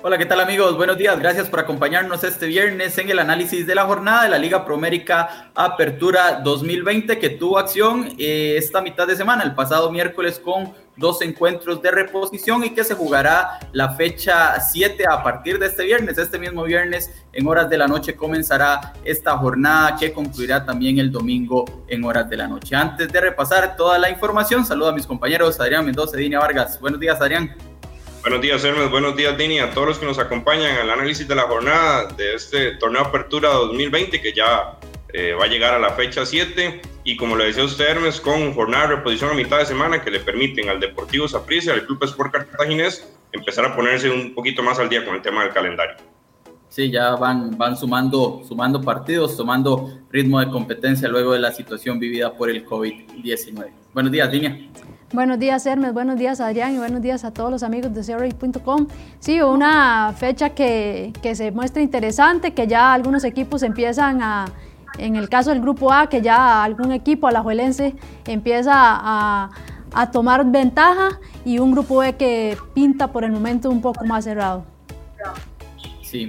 Hola, ¿qué tal amigos? Buenos días, gracias por acompañarnos este viernes en el análisis de la jornada de la Liga Promérica Apertura 2020 que tuvo acción eh, esta mitad de semana, el pasado miércoles con dos encuentros de reposición y que se jugará la fecha 7 a partir de este viernes. Este mismo viernes en horas de la noche comenzará esta jornada que concluirá también el domingo en horas de la noche. Antes de repasar toda la información, saludo a mis compañeros Adrián Mendoza y Dina Vargas. Buenos días, Adrián. Buenos días, Hermes. Buenos días, Dini. A todos los que nos acompañan al análisis de la jornada de este torneo Apertura 2020, que ya eh, va a llegar a la fecha 7. Y como le decía usted, Hermes, con jornada de reposición a mitad de semana que le permiten al Deportivo Saprissa, al Club Sport Cartaginés, empezar a ponerse un poquito más al día con el tema del calendario. Sí, ya van, van sumando, sumando partidos, tomando ritmo de competencia luego de la situación vivida por el COVID-19. Buenos días, Dini. Buenos días, Hermes. Buenos días, Adrián. Y buenos días a todos los amigos de CRA.com. Sí, una fecha que, que, se muestra interesante, que ya algunos equipos empiezan a, en el caso del grupo A, que ya algún equipo alajuelense empieza a, a tomar ventaja y un grupo B que pinta por el momento un poco más cerrado. Sí,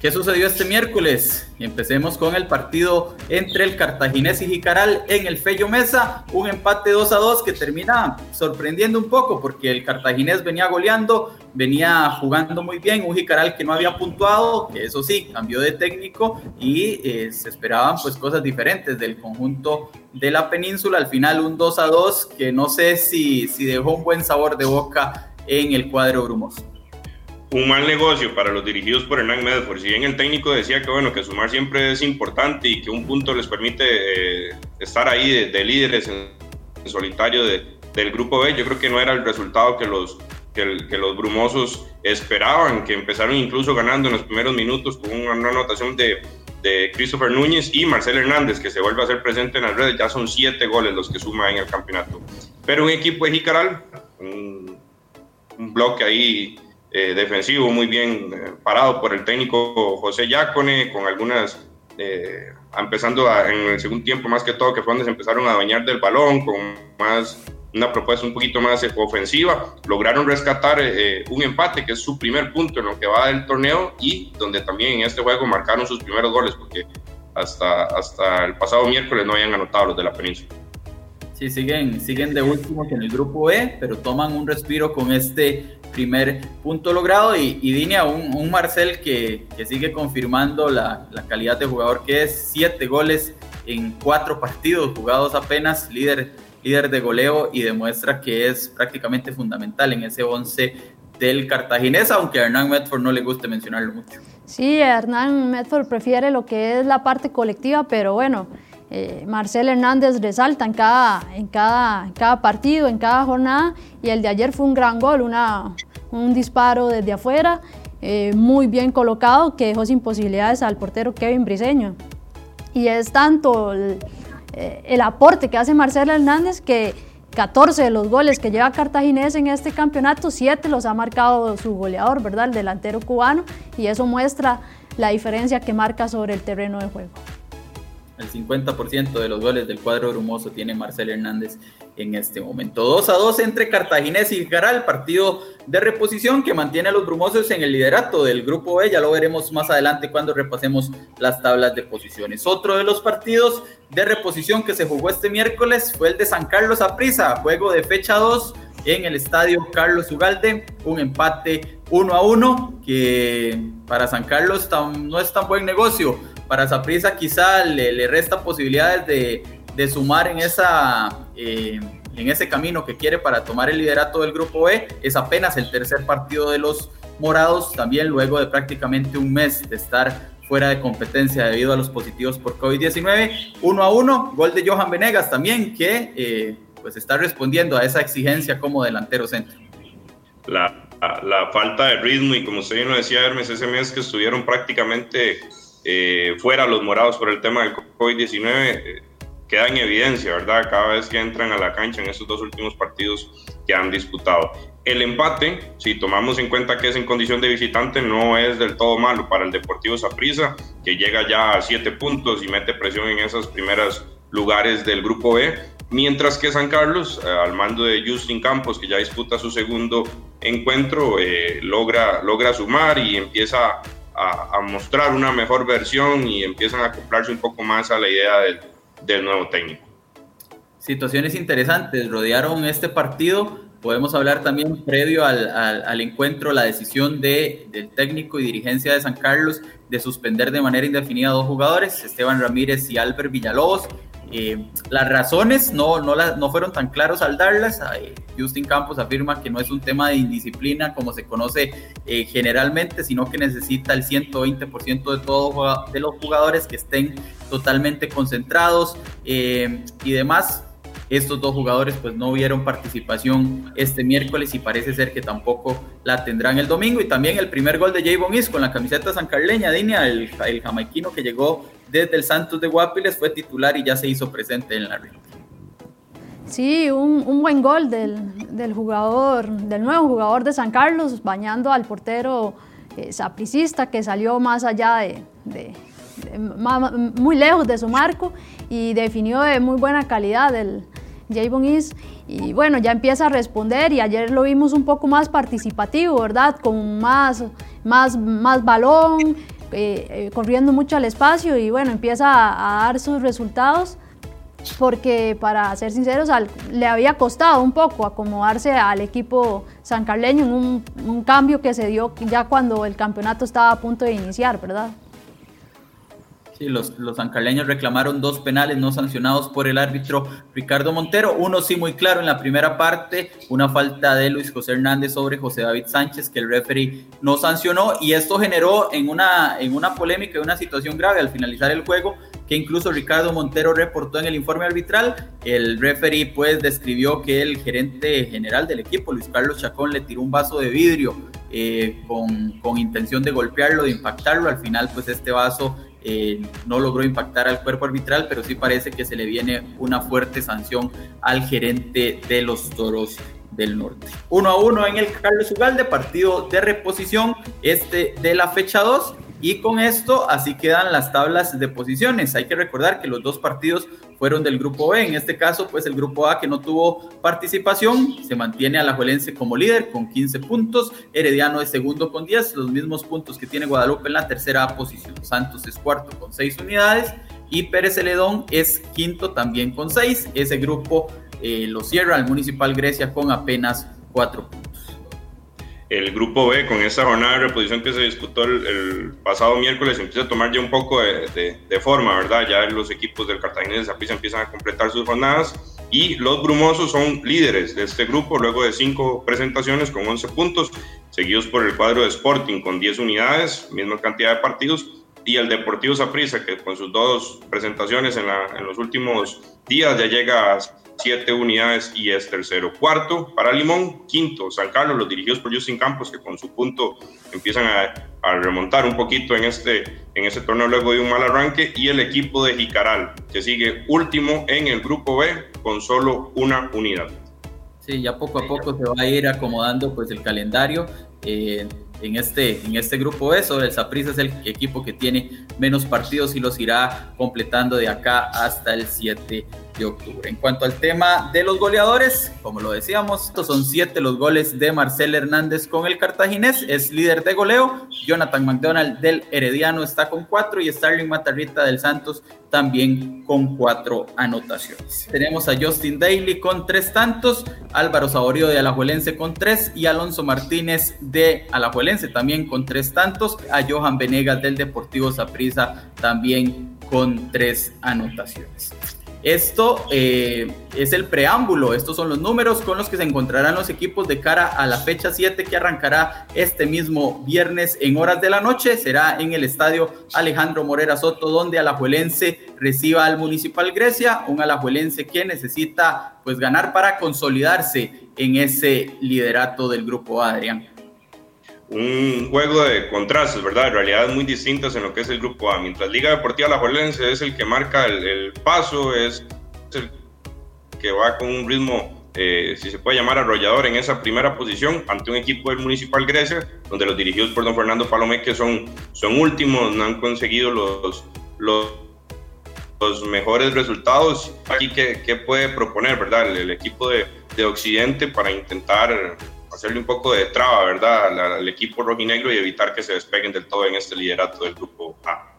¿Qué sucedió este miércoles? Empecemos con el partido entre el Cartaginés y Jicaral en el Fello Mesa, un empate 2 a 2 que termina sorprendiendo un poco porque el Cartaginés venía goleando, venía jugando muy bien, un Jicaral que no había puntuado, que eso sí, cambió de técnico y eh, se esperaban pues cosas diferentes del conjunto de la península, al final un 2 a 2 que no sé si, si dejó un buen sabor de boca en el cuadro brumoso un mal negocio para los dirigidos por Hernán Medford. Si bien el técnico decía que bueno que sumar siempre es importante y que un punto les permite eh, estar ahí de, líderes en, solitario del grupo B, yo creo que no era el resultado que los que, los brumosos esperaban, que empezaron incluso ganando en los primeros minutos con una, anotación de, de Christopher Núñez y Marcel Hernández, que se vuelve a ser presente en las redes. Ya son siete goles los que suma en el campeonato. Pero un equipo de Jicaral, un, un bloque ahí eh, defensivo muy bien eh, parado por el técnico José Yacone, con algunas, eh, empezando en el segundo tiempo más que todo, que fue donde se empezaron a bañar del balón, con más una propuesta un poquito más ofensiva, lograron rescatar un empate, que es su primer punto en lo que va del torneo, y donde también en este juego marcaron sus primeros goles, porque hasta, hasta el pasado miércoles no habían anotado los de la península. Sí, siguen, siguen de últimos en el grupo E, pero toman un respiro con este primer punto logrado. Y, y Dinia, un, Marcel que, que, sigue confirmando la, la, calidad de jugador que es, siete goles en cuatro partidos jugados apenas, líder, líder de goleo y demuestra que es prácticamente fundamental en ese once del cartaginés, aunque a Hernán Medford no le guste mencionarlo mucho. Sí, Hernán Medford prefiere lo que es la parte colectiva, pero bueno eh, Marcel Hernández resalta en cada, en, cada, cada partido, en cada jornada, y el de ayer fue un gran gol, una, un disparo desde afuera, eh, muy bien colocado, que dejó sin posibilidades al portero Kevin Briseño. Y es tanto el, eh, aporte que hace Marcel Hernández que 14 de los goles que lleva Cartaginés en este campeonato, 7 los ha marcado su goleador, ¿verdad? El delantero cubano, y eso muestra la diferencia que marca sobre el terreno de juego. El 50% de los goles del cuadro brumoso tiene Marcel Hernández en este momento. 2 a 2 entre Cartaginés y Garal, partido de reposición que mantiene a los brumosos en el liderato del grupo B. Ya lo veremos más adelante cuando repasemos las tablas de posiciones. Otro de los partidos de reposición que se jugó este miércoles fue el de San Carlos Aprisa, juego de fecha 2 en el estadio Carlos Ugalde, un empate 1 a 1 que para San Carlos no es tan buen negocio para Saprissa quizá le, resta posibilidades de, sumar eh, en ese camino que quiere para tomar el liderato del grupo B. Es apenas el tercer partido de los morados, también luego de prácticamente un mes de estar fuera de competencia debido a los positivos por COVID-19. Uno a uno, gol de Johan Venegas también, que eh, pues está respondiendo a esa exigencia como delantero centro. La, la, falta de ritmo y como usted bien lo decía Hermes, ese mes que estuvieron prácticamente eh, fuera los morados por el tema del COVID-19 eh, queda en evidencia, ¿verdad? Cada vez que entran a la cancha en estos dos últimos partidos que han disputado. El empate, si tomamos en cuenta que es en condición de visitante, no es del todo malo para el Deportivo Saprissa, que llega ya a siete puntos y mete presión en esos primeros lugares del grupo B, mientras que San Carlos, eh, al mando de Justin Campos, que ya disputa su segundo encuentro, eh, logra, logra sumar y empieza a, a, mostrar una mejor versión y empiezan a acoplarse un poco más a la idea del, del nuevo técnico. Situaciones interesantes rodearon este partido podemos hablar también previo al, al, encuentro la decisión de, del técnico y dirigencia de San Carlos de suspender de manera indefinida a dos jugadores, Esteban Ramírez y Albert Villalobos. Eh, las razones no, no, la, no fueron tan claros al darlas. Eh, Justin Campos afirma que no es un tema de indisciplina como se conoce eh, generalmente, sino que necesita el 120% de todos de los jugadores que estén totalmente concentrados y demás estos dos jugadores pues no vieron participación este miércoles y parece ser que tampoco la tendrán el domingo. Y también el primer gol de Javon Is con la camiseta sancarleña, Dinia, el, el jamaiquino que llegó desde el Santos de Guapiles, fue titular y ya se hizo presente en la red. Sí, un, un, buen gol del, del, jugador, del nuevo jugador de San Carlos, bañando al portero eh, sapricista que salió más allá de, de, muy lejos de su marco y definió de muy buena calidad el, Javon Is, y bueno, ya empieza a responder y ayer lo vimos un poco más participativo, ¿verdad? Con más, más, más balón, eh, eh, corriendo mucho al espacio y bueno, empieza a, dar sus resultados porque para ser sinceros le había costado un poco acomodarse al equipo sancarleño en un, un cambio que se dio ya cuando el campeonato estaba a punto de iniciar, ¿verdad? Sí, los, los ancaleños reclamaron dos penales no sancionados por el árbitro Ricardo Montero. Uno sí muy claro en la primera parte, una falta de Luis José Hernández sobre José David Sánchez que el referee no sancionó y esto generó en una, en una polémica, una situación grave al finalizar el juego que incluso Ricardo Montero reportó en el informe arbitral. El referee pues describió que el gerente general del equipo, Luis Carlos Chacón, le tiró un vaso de vidrio eh, con, con intención de golpearlo, de impactarlo. Al final pues este vaso eh, no logró impactar al cuerpo arbitral, pero sí parece que se le viene una fuerte sanción al gerente de los Toros del Norte. Uno a uno en el Carlos Ugalde, partido de reposición este de la fecha 2. Y con esto así quedan las tablas de posiciones. Hay que recordar que los dos partidos fueron del grupo B. En este caso, pues el grupo A que no tuvo participación se mantiene a la Juelense como líder con 15 puntos. Herediano es segundo con 10, los mismos puntos que tiene Guadalupe en la tercera posición. Santos es cuarto con 6 unidades y Pérez Celedón es quinto también con 6. Ese grupo eh, lo cierra el Municipal Grecia con apenas 4 puntos el grupo B con esa jornada de reposición que se disputó el, el pasado miércoles empieza a tomar ya un poco de, de, de forma, ¿verdad? Ya los equipos del Cartagena de Zapiza empiezan a completar sus jornadas y los brumosos son líderes de este grupo luego de cinco presentaciones con 11 puntos, seguidos por el cuadro de Sporting con 10 unidades, misma cantidad de partidos, y el Deportivo Zaprisa que con sus dos presentaciones en, la, en los últimos días ya llega a siete unidades y es tercero. Cuarto para Limón, quinto San Carlos, los dirigidos por Justin Campos, que con su punto empiezan a, remontar un poquito en este, en este torneo luego de un mal arranque. Y el equipo de Jicaral, que sigue último en el grupo B con solo una unidad. Sí, ya poco a poco se va a ir acomodando pues el calendario. Eh, en este, en este grupo B. Sobre el Saprissa es el equipo que tiene menos partidos y los irá completando de acá hasta el 7 de octubre. En cuanto al tema de los goleadores, como lo decíamos, estos son siete los goles de Marcel Hernández con el cartaginés, es líder de goleo. Jonathan McDonald del Herediano está con cuatro y Starling Matarrita del Santos también con cuatro anotaciones. Tenemos a Justin Daly con tres tantos, Álvaro Saborío de Alajuelense con tres y Alonso Martínez de Alajuelense también con tres tantos, a Johan Venegas del Deportivo Saprissa también con tres anotaciones. Esto eh, es el preámbulo, estos son los números con los que se encontrarán los equipos de cara a la fecha 7 que arrancará este mismo viernes en horas de la noche. Será en el estadio Alejandro Morera Soto, donde Alajuelense reciba al Municipal Grecia, un Alajuelense que necesita pues ganar para consolidarse en ese liderato del grupo Adrián un juego de contrastes, ¿verdad? Realidades muy distintas en lo que es el grupo A. Mientras Liga Deportiva La Juelense es el que marca el, el, paso, es el que va con un ritmo, eh, si se puede llamar arrollador, en esa primera posición ante un equipo del Municipal Grecia, donde los dirigidos por don Fernando Palomé, que son, son últimos, no han conseguido los, los mejores resultados. Aquí, ¿qué, puede proponer, verdad? El, equipo de, de, Occidente para intentar hacerle un poco de traba, ¿verdad? Al, equipo rojinegro y evitar que se despeguen del todo en este liderato del grupo A.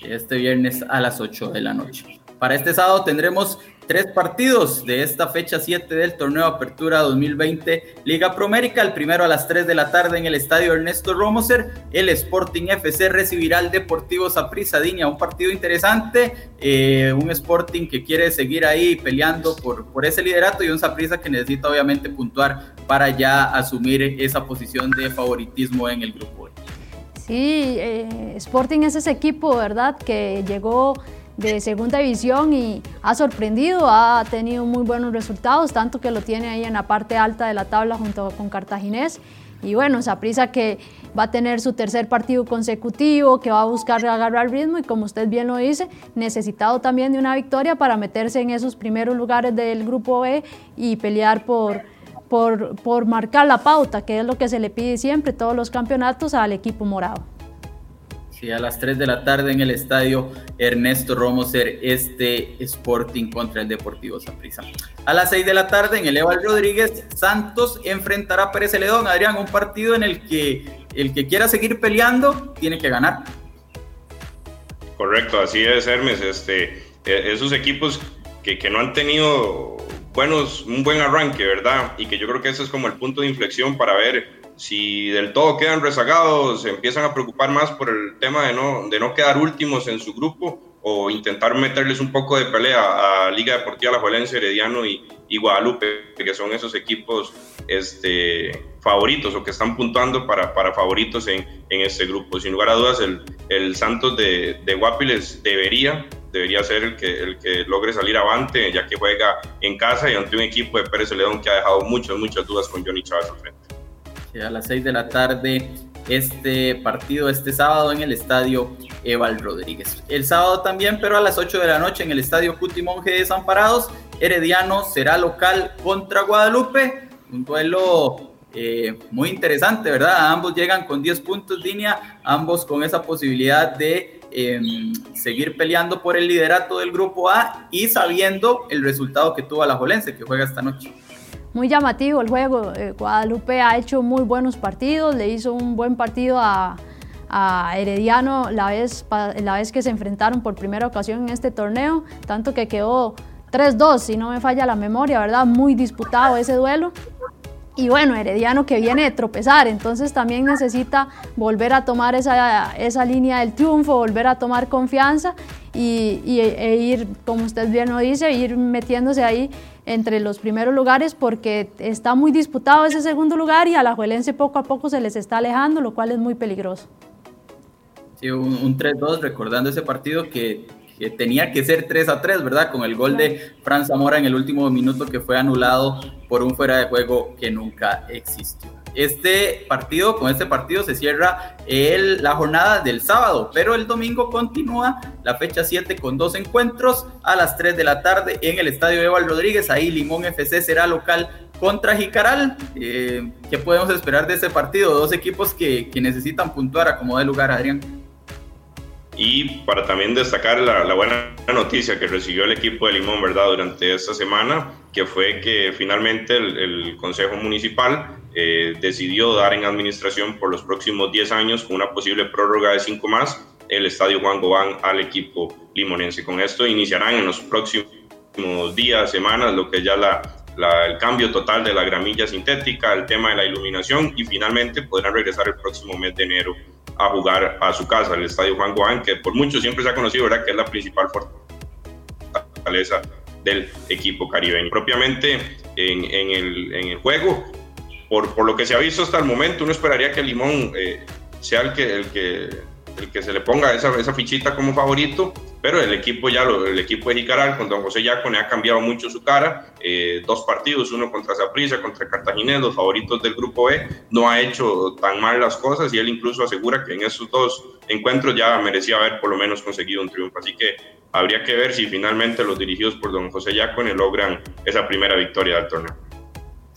Este viernes a las 8 de la noche. Para este sábado tendremos tres partidos de esta fecha 7 del torneo Apertura 2020 Liga Promérica. El primero a las 3 de la tarde en el estadio Ernesto Romoser. El Sporting FC recibirá al Deportivo Saprissa Un partido interesante. Eh, un Sporting que quiere seguir ahí peleando por, por ese liderato y un Saprissa que necesita obviamente puntuar para ya asumir esa posición de favoritismo en el grupo. Sí, eh, Sporting es ese equipo, ¿verdad? Que llegó de segunda división y ha sorprendido, ha tenido muy buenos resultados, tanto que lo tiene ahí en la parte alta de la tabla junto con Cartaginés. Y bueno, prisa que va a tener su tercer partido consecutivo, que va a buscar agarrar ritmo y como usted bien lo dice, necesitado también de una victoria para meterse en esos primeros lugares del grupo B y pelear por, por, por marcar la pauta, que es lo que se le pide siempre todos los campeonatos al equipo morado a las 3 de la tarde en el estadio Ernesto Romoser, este Sporting contra el Deportivo Saprissa. A las 6 de la tarde en el Eval Rodríguez, Santos enfrentará a Pérez Celedón. Adrián, un partido en el que el que quiera seguir peleando tiene que ganar. Correcto, así es, Hermes. Este, e, esos equipos que, que no han tenido buenos, un buen arranque, ¿verdad? Y que yo creo que ese es como el punto de inflexión para ver si del todo quedan rezagados, se empiezan a preocupar más por el tema de no, de no quedar últimos en su grupo o intentar meterles un poco de pelea a Liga Deportiva La Juelense, Herediano y, Guadalupe, que son esos equipos este, favoritos o que están puntuando para, para favoritos en, en, este grupo. Sin lugar a dudas, el, el Santos de, de, Guapiles debería, debería ser el que, el que logre salir avante, ya que juega en casa y ante un equipo de Pérez León que ha dejado muchas, muchas dudas con Johnny Chávez al frente a las 6 de la tarde este partido este sábado en el estadio Eval Rodríguez. El sábado también, pero a las 8 de la noche en el estadio Cuti Monje de Desamparados, Herediano será local contra Guadalupe. Un duelo eh, muy interesante, ¿verdad? Ambos llegan con 10 puntos línea, ambos con esa posibilidad de em, seguir peleando por el liderato del grupo A y sabiendo el resultado que tuvo la Jolense que juega esta noche muy llamativo el juego. Eh, Guadalupe ha hecho muy buenos partidos, le hizo un buen partido a, Herediano la vez, la vez que se enfrentaron por primera ocasión en este torneo, tanto que quedó 3-2, si no me falla la memoria, ¿verdad? Muy disputado ese duelo. Y bueno, Herediano que viene de tropezar, entonces también necesita volver a tomar esa, esa línea del triunfo, volver a tomar confianza y, e ir, como usted bien lo dice, ir metiéndose ahí entre los primeros lugares porque está muy disputado ese segundo lugar y a la Juelense poco a poco se les está alejando, lo cual es muy peligroso. Sí, un, 3-2 recordando ese partido que, que, tenía que ser 3-3, ¿verdad? Con el gol de Fran Zamora en el último minuto que fue anulado por un fuera de juego que nunca existió. Este partido, con este partido se cierra el, la jornada del sábado, pero el domingo continúa la fecha 7 con dos encuentros a las 3 de la tarde en el estadio Eval Rodríguez. Ahí Limón FC será local contra Jicaral. Eh, ¿Qué podemos esperar de ese partido? Dos equipos que, que necesitan puntuar a como de lugar, Adrián. Y para también destacar la, buena noticia que recibió el equipo de Limón, ¿verdad? Durante esta semana, que fue que finalmente el, Consejo Municipal eh, decidió dar en administración por los próximos 10 años, con una posible prórroga de 5 más, el Estadio Juan Gobán al equipo limonense. Con esto iniciarán en los próximos días, semanas, lo que ya la, el cambio total de la gramilla sintética, el tema de la iluminación y finalmente podrán regresar el próximo mes de enero a jugar a su casa, el Estadio Juan Guán, que por muchos siempre se ha conocido, ¿verdad? Que es la principal fortaleza del equipo caribeño. Propiamente en, el, juego, por, por, lo que se ha visto hasta el momento, uno esperaría que Limón eh, sea el que, el que el que se le ponga esa, esa fichita como favorito, pero el equipo ya, el equipo de Jicaral con don José Yacone ha cambiado mucho su cara, eh, dos partidos, uno contra Zaprisa, contra Cartaginés, los favoritos del grupo B, no ha hecho tan mal las cosas y él incluso asegura que en esos dos encuentros ya merecía haber por lo menos conseguido un triunfo, así que habría que ver si finalmente los dirigidos por don José Yacone logran esa primera victoria del torneo.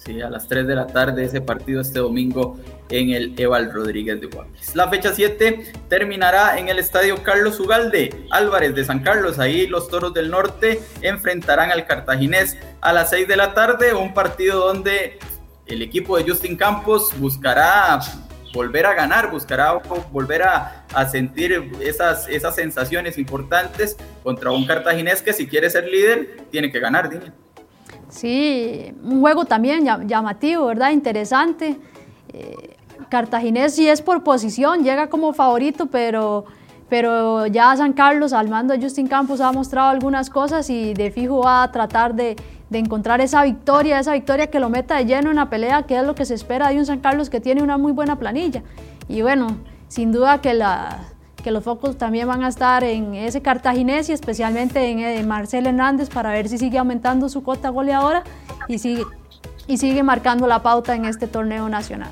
A las 3 de la tarde ese partido este domingo en el Eval Rodríguez de Guapes. La fecha 7 terminará en el estadio Carlos Ugalde Álvarez de San Carlos. Ahí los Toros del Norte enfrentarán al Cartaginés a las 6 de la tarde, un partido donde el equipo de Justin Campos buscará volver a ganar, buscará volver a, sentir esas, esas sensaciones importantes contra un cartaginés que si quiere ser líder tiene que ganar, Dime. Sí, un juego también llamativo, ¿verdad? Interesante. Eh, Cartaginés sí es por posición, llega como favorito, pero, pero ya San Carlos al mando de Justin Campos ha mostrado algunas cosas y de fijo va a tratar de, de encontrar esa victoria, esa victoria que lo meta de lleno en la pelea, que es lo que se espera de un San Carlos que tiene una muy buena planilla. Y bueno, sin duda que, la, que los focos también van a estar en ese cartaginés y especialmente en, eh, Marcel Hernández para ver si sigue aumentando su cota goleadora y sigue, y sigue marcando la pauta en este torneo nacional.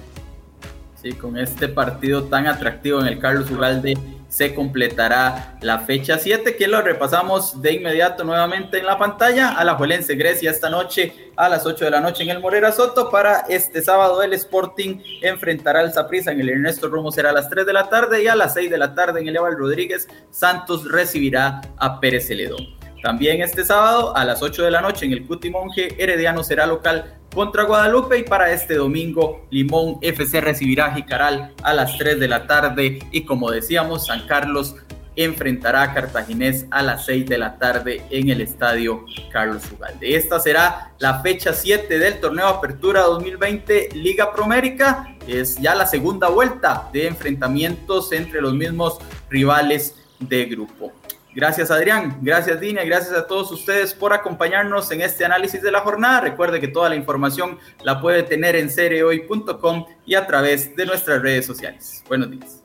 Sí, con este partido tan atractivo en el Carlos Ugalde se completará la fecha 7, que lo repasamos de inmediato nuevamente en la pantalla. A la Juelense Grecia esta noche a las 8 de la noche en el Morera Soto. Para este sábado el Sporting enfrentará al Zaprisa en el Ernesto Romo será a las 3 de la tarde y a las 6 de la tarde en el Eval Rodríguez Santos recibirá a Pérez Celedón. También este sábado a las 8 de la noche en el Cuti Monje Herediano será local contra Guadalupe y para este domingo Limón FC recibirá a Jicaral a las 3 de la tarde y como decíamos San Carlos enfrentará a Cartaginés a las 6 de la tarde en el estadio Carlos Ugalde. Esta será la fecha 7 del torneo Apertura 2020 Liga Promérica. Es ya la segunda vuelta de enfrentamientos entre los mismos rivales de grupo. Gracias Adrián, gracias Dina, gracias a todos ustedes por acompañarnos en este análisis de la jornada. Recuerde que toda la información la puede tener en seriehoy.com y a través de nuestras redes sociales. Buenos días.